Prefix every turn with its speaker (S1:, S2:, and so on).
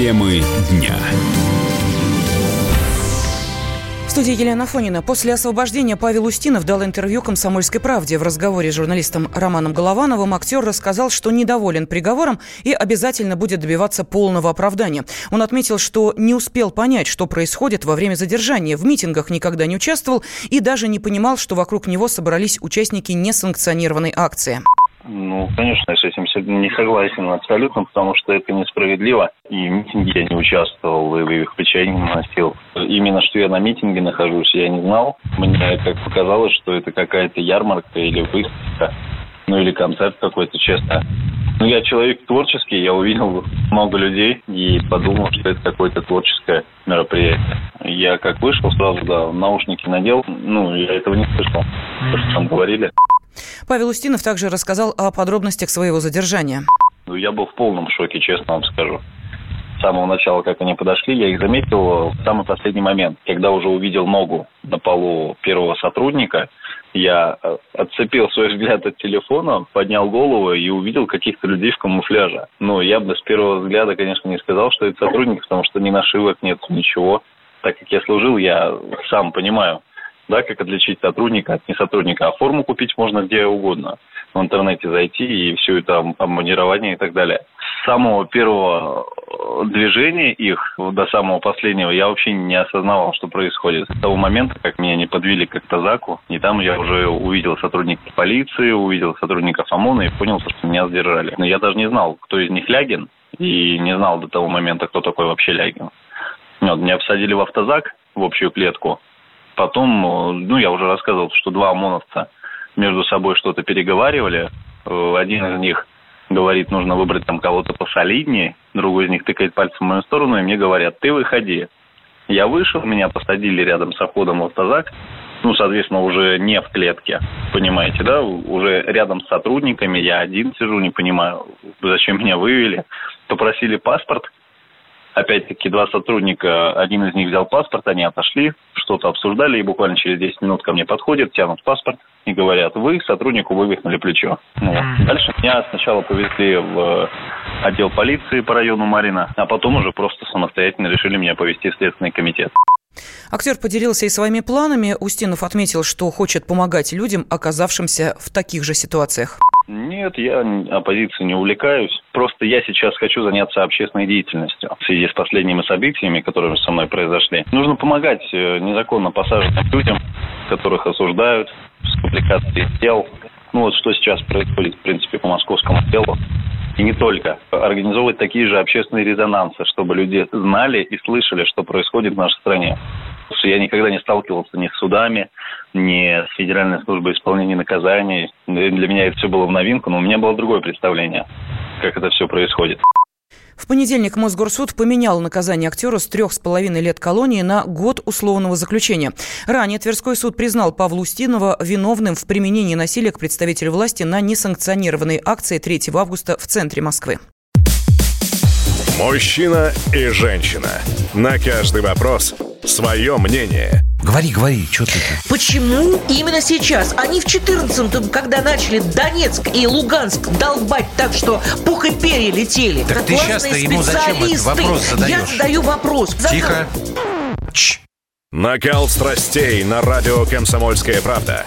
S1: Темы дня.
S2: В студии Елена Фонина. После освобождения Павел Устинов дал интервью «Комсомольской правде». В разговоре с журналистом Романом Головановым актер рассказал, что недоволен приговором и обязательно будет добиваться полного оправдания. Он отметил, что не успел понять, что происходит во время задержания. В митингах никогда не участвовал и даже не понимал, что вокруг него собрались участники несанкционированной акции.
S3: Ну, конечно, я с этим не согласен абсолютно, потому что это несправедливо. И в митинге я не участвовал, и их печенье не носил. Именно что я на митинге нахожусь, я не знал. Мне как показалось, что это какая-то ярмарка или выставка, ну или концерт какой-то, честно. Ну, я человек творческий, я увидел много людей и подумал, что это какое-то творческое мероприятие. Я как вышел, сразу, да, наушники надел, ну, я этого не слышал, то, что там говорили.
S2: Павел Устинов также рассказал о подробностях своего задержания.
S3: Ну, я был в полном шоке, честно вам скажу. С самого начала, как они подошли, я их заметил в самый последний момент. Когда уже увидел ногу на полу первого сотрудника, я э, отцепил свой взгляд от телефона, поднял голову и увидел каких-то людей в камуфляже. Ну, я бы с первого взгляда, конечно, не сказал, что это сотрудник, потому что ни нашивок нет, ничего. Так как я служил, я сам понимаю, да, как отличить сотрудника от несотрудника. А форму купить можно где угодно. В интернете зайти и все это обмунирование и так далее. С самого первого э, движения их до самого последнего я вообще не осознавал, что происходит. С того момента, как меня не подвели к Тазаку, и там я уже увидел сотрудников полиции, увидел сотрудников ОМОНа и понял, что меня сдержали. Но я даже не знал, кто из них Лягин, и не знал до того момента, кто такой вообще Лягин. Вот, меня посадили в автозак, в общую клетку, Потом, э, ну, я уже рассказывал, что два ОМОНовца между собой что-то переговаривали. Э, один из них говорит, нужно выбрать там кого-то посолиднее, другой из них тыкает пальцем в мою сторону, и мне говорят, ты выходи. Я вышел, меня посадили рядом с входом в автозак, ну, соответственно, уже не в клетке, понимаете, да, уже рядом с сотрудниками, я один сижу, не понимаю, зачем меня вывели, попросили паспорт, Опять-таки, два сотрудника, один из них взял паспорт, они отошли, что-то обсуждали, и буквально через 10 минут ко мне подходят, тянут паспорт и говорят, вы сотруднику вывихнули плечо. Ну, вот. Дальше меня сначала повезли в отдел полиции по району Марина, а потом уже просто самостоятельно решили меня повезти в Следственный комитет.
S2: Актер поделился и своими планами. Устинов отметил, что хочет помогать людям, оказавшимся в таких же ситуациях.
S3: Нет, я оппозицией не увлекаюсь. Просто я сейчас хочу заняться общественной деятельностью в связи с последними событиями, которые со мной произошли. Нужно помогать э, незаконно посаженным людям, которых осуждают с публикацией дел. Ну вот что сейчас происходит, в принципе, по московскому делу. И не только. Организовывать такие же общественные резонансы, чтобы люди знали и слышали, что происходит в нашей стране. Я никогда не сталкивался ни с судами, ни с Федеральной службой исполнения наказаний. Для меня это все было в новинку, но у меня было другое представление, как это все происходит.
S2: В понедельник Мосгорсуд поменял наказание актера с трех с половиной лет колонии на год условного заключения. Ранее Тверской суд признал Павла Устинова виновным в применении насилия к представителю власти на несанкционированной акции 3 августа в центре Москвы.
S4: Мужчина и женщина. На каждый вопрос свое мнение.
S5: Говори, говори, что ты?
S6: Почему именно сейчас? Они в 14-м, когда начали Донецк и Луганск долбать так, что пух и перья летели.
S5: Так ты сейчас-то ему зачем этот вопрос задаешь?
S6: Я задаю вопрос.
S5: Тихо. Ч.
S4: Накал страстей на радио «Комсомольская правда».